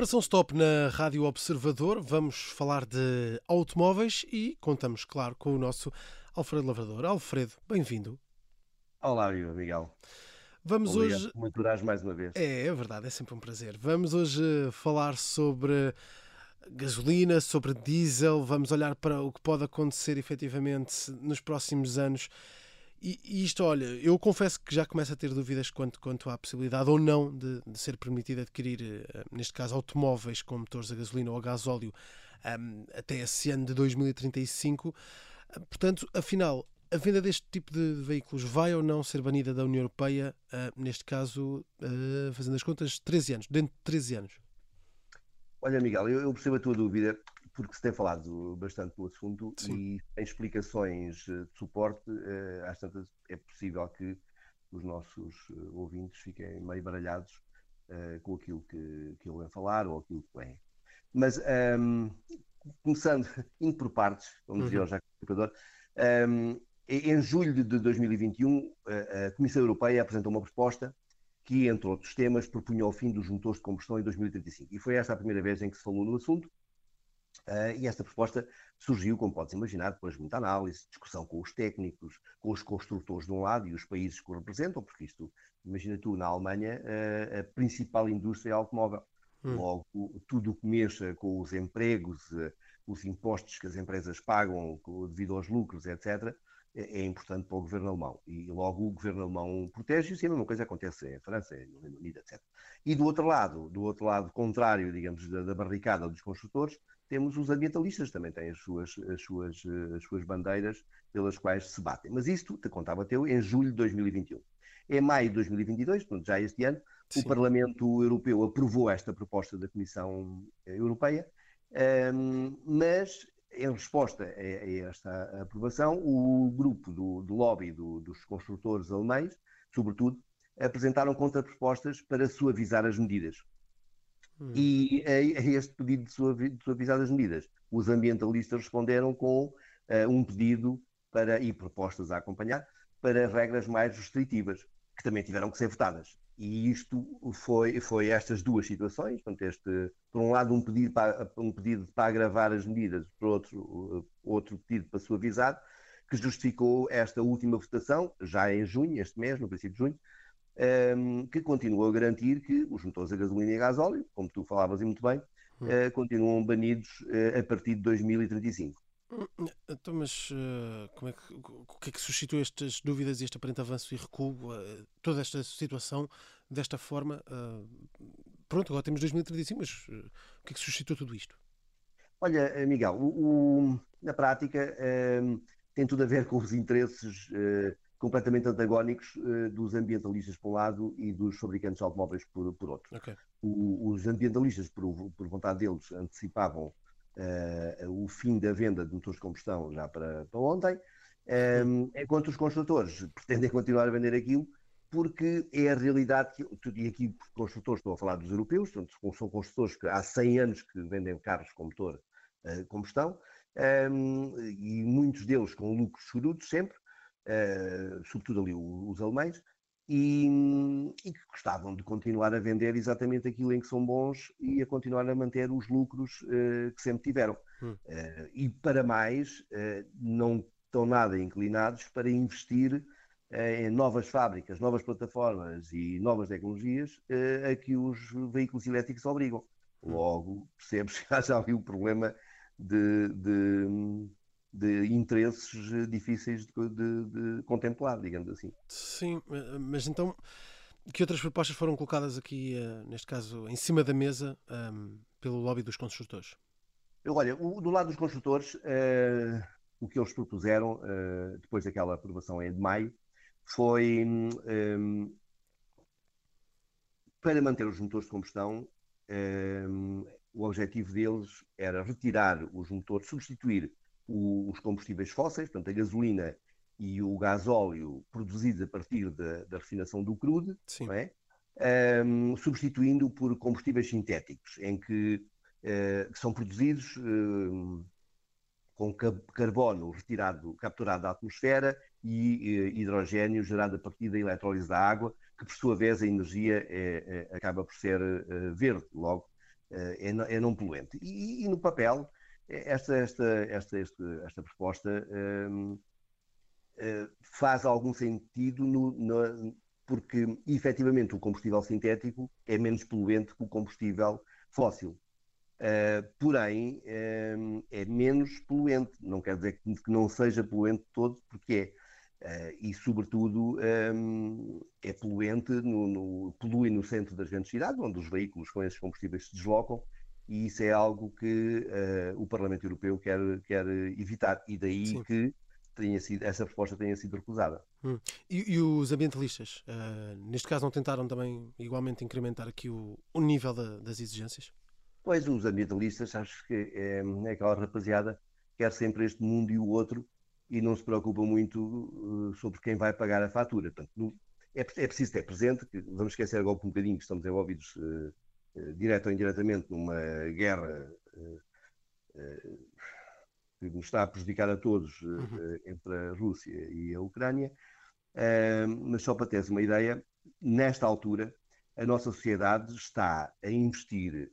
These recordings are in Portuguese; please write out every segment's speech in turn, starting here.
Operação Stop na Rádio Observador. Vamos falar de automóveis e contamos, claro, com o nosso Alfredo Lavrador. Alfredo, bem-vindo. Olá, Miguel. Vamos Obrigado hoje. Muito durás mais uma vez. É, é verdade, é sempre um prazer. Vamos hoje falar sobre gasolina, sobre diesel. Vamos olhar para o que pode acontecer efetivamente nos próximos anos e, e, isto, olha, eu confesso que já começo a ter dúvidas quanto, quanto à possibilidade ou não de, de ser permitido adquirir, uh, neste caso, automóveis com motores a gasolina ou a gasóleo um, até esse ano de 2035. Uh, portanto, afinal, a venda deste tipo de veículos vai ou não ser banida da União Europeia, uh, neste caso, fazendo as contas, 13 anos, dentro de 13 anos? Olha, Miguel, eu percebo a tua dúvida porque se tem falado bastante do assunto Sim. e tem explicações eh, de suporte, eh, às tantas é possível que os nossos eh, ouvintes fiquem meio baralhados com aquilo que, que ele falar ou aquilo que vem. Mas, um, ehm, começando, indo por partes, como dizia uhum. o Jacques Equador, um, em julho de 2021, a Comissão Europeia apresentou uma proposta que, entre outros temas, propunha o fim dos motores de combustão em 2035. E foi esta a primeira vez em que se falou no assunto, Uh, e esta proposta surgiu, como podes imaginar, depois de muita análise, discussão com os técnicos, com os construtores de um lado e os países que o representam, porque isto, imagina tu, na Alemanha, uh, a principal indústria é automóvel. Hum. Logo, tudo o que mexa com os empregos, uh, os impostos que as empresas pagam devido aos lucros, etc., é, é importante para o governo alemão. E logo o governo alemão protege-se e a mesma coisa acontece em França, no Reino Unido, etc. E do outro lado, do outro lado contrário, digamos, da, da barricada dos construtores, temos os ambientalistas, também têm as suas, as suas, as suas bandeiras pelas quais se batem. Mas isto, te contava teu, em julho de 2021. Em maio de 2022, portanto, já este ano, Sim. o Parlamento Europeu aprovou esta proposta da Comissão Europeia, um, mas em resposta a, esta aprovação, o grupo do, do lobby do, dos construtores alemães, sobretudo, apresentaram contrapropostas para suavizar as medidas. Hum. E a, a, este pedido de, suavizar as medidas, os ambientalistas responderam com uh, um pedido para, e propostas a acompanhar para regras mais restritivas, que também tiveram que ser votadas. E isto foi, foi estas duas situações, portanto, este, por um lado um pedido para, um pedido para agravar as medidas, por outro, outro pedido para suavizar, que justificou esta última votação, já em junho, este mês, no princípio de junho, um, que continua a garantir que os motores a gasolina e a gasóleo, como tu falavas e muito bem, uh, continuam banidos uh, a partir de 2035. Então, mas uh, como é que, o que é que suscitou estas dúvidas e este aparente avanço e recuo, uh, toda esta situação desta forma? Uh, pronto, agora temos 2035, mas o que é que suscitou tudo isto? Olha, Miguel, o, o, na prática tem tudo a ver com os interesses completamente antagónicos dos ambientalistas por um lado e dos fabricantes de automóveis por, por outro. Okay. O, os ambientalistas, por, por vontade deles, antecipavam o fim da venda de motores de combustão já para, para ontem, um, ehm, enquanto os construtores pretendem continuar a vender aquilo porque é a realidade que, e aqui construtores, estou a falar dos europeus, portanto, são construtores que há 100 anos que vendem carros com motor uh, combustão, um, ehm, e muitos deles com lucros chorudos sempre, uh, sobretudo ali os alemães, e, e, que gostavam de continuar a vender exatamente aquilo em que são bons e a continuar a manter os lucros uh, que sempre tiveram. Hum. Uh, e para mais, uh, não estão nada inclinados para investir em novas fábricas, novas plataformas e novas tecnologias a que os veículos elétricos obrigam. Hum. Logo, percebes que há já ali o problema de, de de interesses difíceis de, de, de, contemplar, digamos assim. Sim, mas então que outras propostas foram colocadas aqui, eh, neste caso, em cima da mesa um, ehm, pelo lobby dos construtores? Olha, o, do lado dos construtores, uh, o que eles propuseram, uh, depois daquela aprovação em maio, foi um, ehm, para manter os motores de combustão, um, ehm, o objetivo deles era retirar os motores, substituir os combustíveis fósseis, portanto, a gasolina e o gasóleo produzidos a partir da, da refinação do crude, é? um, substituindo por combustíveis sintéticos, em que, uh, que são produzidos uh, com carbono retirado, capturado da atmosfera e uh, hidrogênio gerado a partir da eletrólise da água, que por sua vez a energia é, é, acaba por ser verde, logo é, é, não poluente. E, e, no papel, esta, esta, esta, esta, esta proposta um, faz algum sentido no, no, porque efetivamente o combustível sintético é menos poluente que o combustível fóssil. Uh, porém, uh, é menos poluente. Não quer dizer que, que não seja poluente todo, porque é. Uh, e, sobretudo, um, é poluente, no, no, polui no centro das grandes cidades, onde os veículos com esses combustíveis se deslocam, e isso é algo que o Parlamento Europeu quer, quer evitar. E daí Sim. que tenha sido, essa proposta tenha sido recusada. Hum. E, e, os ambientalistas, uh, neste caso, não tentaram também igualmente incrementar aqui o, o nível da, das exigências? Pois, os ambientalistas, acho que é, é aquela rapaziada quer sempre este mundo e o outro e não se preocupa muito uh, sobre quem vai pagar a fatura. Portanto, no, é, é, preciso ter presente que, vamos esquecer agora um bocadinho que estamos envolvidos uh, uh, direto ou indiretamente numa guerra que nos está a prejudicar a todos uhum. Eh, entre a Rússia e a Ucrânia. mas só para teres uma ideia, nesta altura, a nossa sociedade está a investir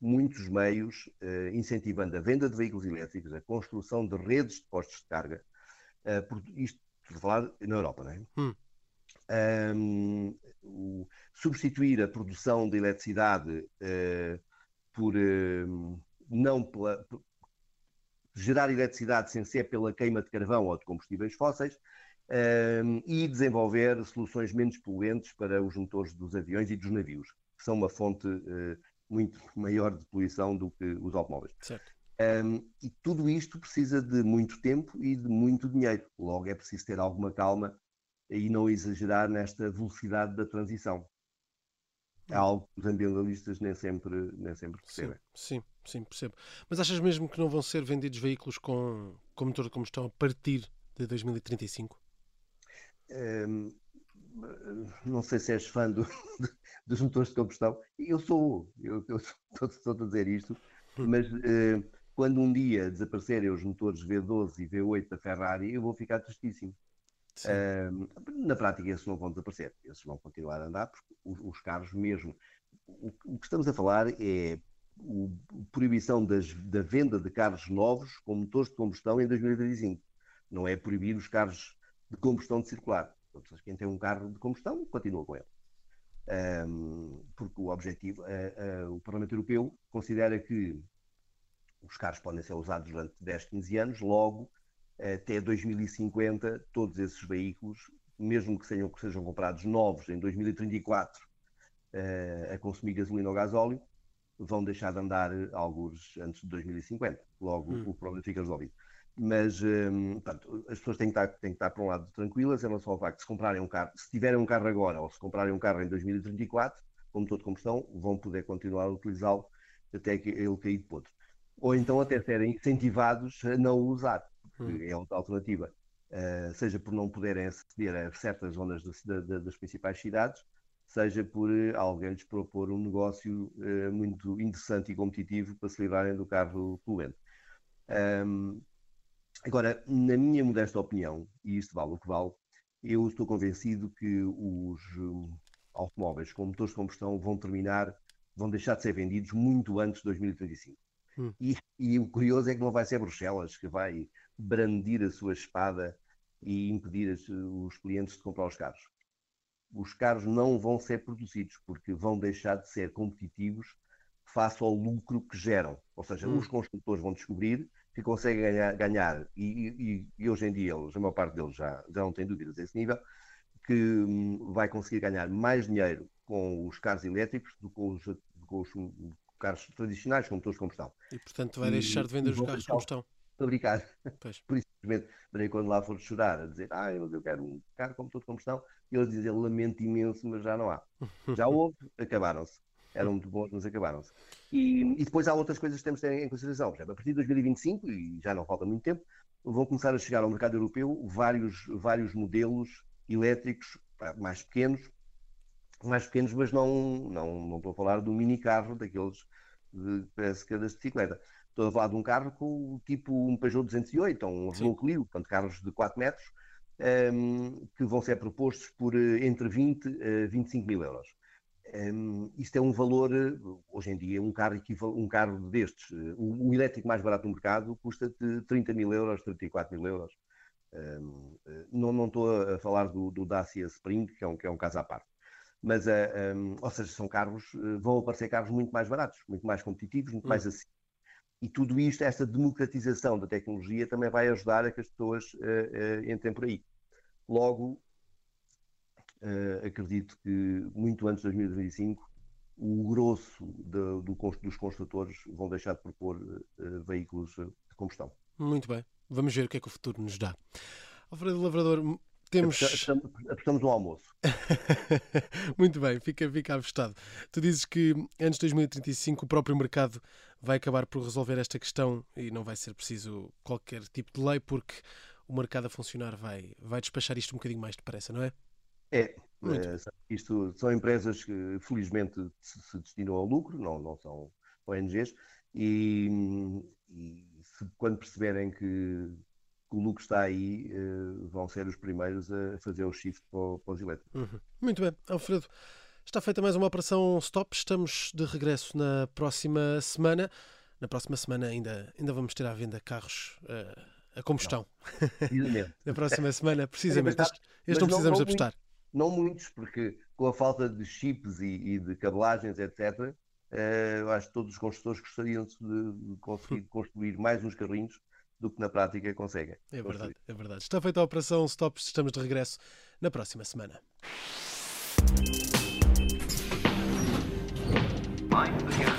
muitos meios incentivando a venda de veículos elétricos, a construção de redes de postos de carga, isto por falar na Europa, não é? Hum. Um, o, substituir a produção de eletricidade uh, por não pela, gerar eletricidade sem ser pela queima de carvão ou de combustíveis fósseis e desenvolver soluções menos poluentes para os motores dos aviões e dos navios, que são uma fonte uh, muito maior de poluição do que os automóveis. Um, e tudo isto precisa de muito tempo e de muito dinheiro. Logo, é preciso ter alguma calma e não exagerar nesta velocidade da transição. É algo que os ambientalistas nem sempre, nem sempre percebem. Sim, sim, sim, percebo. Mas achas mesmo que não vão ser vendidos veículos com, com motor de combustão a partir de 2035? Um, não sei se és fã do, dos motores de combustão. Eu sou, eu, eu estou, a dizer isto, hum. mas uh, quando um dia desaparecerem os motores V12 e V8 da Ferrari, eu vou ficar tristíssimo. Uh, na prática, esses não vão desaparecer, esses vão continuar a andar, porque os, os carros mesmo. O, o, que estamos a falar é a proibição das, da venda de carros novos com motores de combustão em 2025. Não é proibir os carros de combustão de circular. Portanto, quem tem um carro de combustão continua com ele. Um, porque o objetivo, uh, uh, o Parlamento Europeu considera que os carros podem ser usados durante 10, 15 anos, logo até 2050, todos esses veículos, mesmo que sejam, que sejam comprados novos em 2034 uh, a consumir gasolina ou gasóleo, vão deixar de andar alguns antes de 2050. Logo hum. o problema fica resolvido. Mas um, portanto, as pessoas têm que, estar, têm que estar, por um lado, tranquilas em relação ao facto de se comprarem um carro, se tiverem um carro agora ou se comprarem um carro em 2034, com motor de combustão, vão poder continuar a utilizá-lo até que ele cair de podre. Ou então até serem incentivados a não o usar que hum. é outra alternativa, uh, seja por não poderem aceder a certas zonas de, de, das principais cidades, seja por uh, alguém lhes propor um negócio uh, muito interessante e competitivo para se livrarem do carro poluente. Um, agora, na minha modesta opinião, e isto vale o que vale, eu estou convencido que os um, automóveis com motores de combustão vão terminar, vão deixar de ser vendidos muito antes de 2035. Hum. E, e, o curioso é que não vai ser Bruxelas que vai brandir a sua espada e impedir os clientes de comprar os carros. Os carros não vão ser produzidos porque vão deixar de ser competitivos face ao lucro que geram. Ou seja, hum. os construtores vão descobrir que conseguem ganhar, ganhar e, e, e, hoje em dia eles, a maior parte deles já, já não tem dúvidas a esse nível, que hum, vai conseguir ganhar mais dinheiro com os carros elétricos do que com os, com os carros tradicionais com motores de combustão. E portanto vai deixar de vender os carros de combustão fabricar. Pois. Por isso, simplesmente, quando lá for chorar, a dizer, ah, mas eu quero um carro com motor de combustão, e eles dizem, lamento imenso, mas já não há. Já houve, acabaram-se. Eram muito bons, mas acabaram-se. E, e, depois há outras coisas que temos que ter em consideração. Por exemplo, a partir de 2025, e já não falta muito tempo, vão começar a chegar ao mercado europeu vários, vários modelos elétricos mais pequenos, mais pequenos, mas não, não, não estou a falar do mini carro, daqueles de, parece que é das bicicleta. Estou a falar de um carro com tipo um Peugeot 208 ou um Renault Clio, portanto, carros de 4 metros, um, ehm, que vão ser propostos por eh, entre 20 a 25 mil euros. um, isto é um valor, hoje em dia, um carro, um carro destes, o, o elétrico mais barato do mercado custa de 30 mil euros, 34 mil euros. Um, não, não estou a falar do, do Dacia Spring, que é um, que é um caso à parte. Mas, uh, um, ou seja, são carros, vão aparecer carros muito mais baratos, muito mais competitivos, muito hum. mais acessíveis. E tudo isto, esta democratização da tecnologia, também vai ajudar a que as pessoas uh, uh, entrem por aí. Logo, uh, acredito que muito antes de 2025 o grosso de, do, dos construtores vão deixar de propor veículos de combustão. Muito bem. Vamos ver o que é que o futuro nos dá. Alfredo Lavrador, temos. Apostamos no almoço. Muito bem, fica, fica avistado. Tu dizes que antes de 2035 o próprio mercado vai acabar por resolver esta questão e não vai ser preciso qualquer tipo de lei porque o mercado a funcionar vai, vai despachar isto um bocadinho mais depressa, não é? É, é, isto são empresas que felizmente se destinam ao lucro, não, não são ONGs, e, e se, quando perceberem que, que, o lucro está aí, uh, vão ser os primeiros a fazer o shift para, para os elétricos. Uhum. Muito bem, Alfredo. Está feita mais uma operação stop. Estamos de regresso na próxima semana. Na próxima semana ainda, ainda vamos ter à venda carros uh, a combustão. na próxima semana, precisamente. Este, este não precisamos não, apostar não muitos, porque com a falta de chips e, e de cabelagens, etc., eh, eu acho que todos os construtores gostariam de, conseguir construir mais uns carrinhos do que na prática conseguem. É verdade, é verdade. Está feita a operação Stop, estamos de regresso na próxima semana. Mind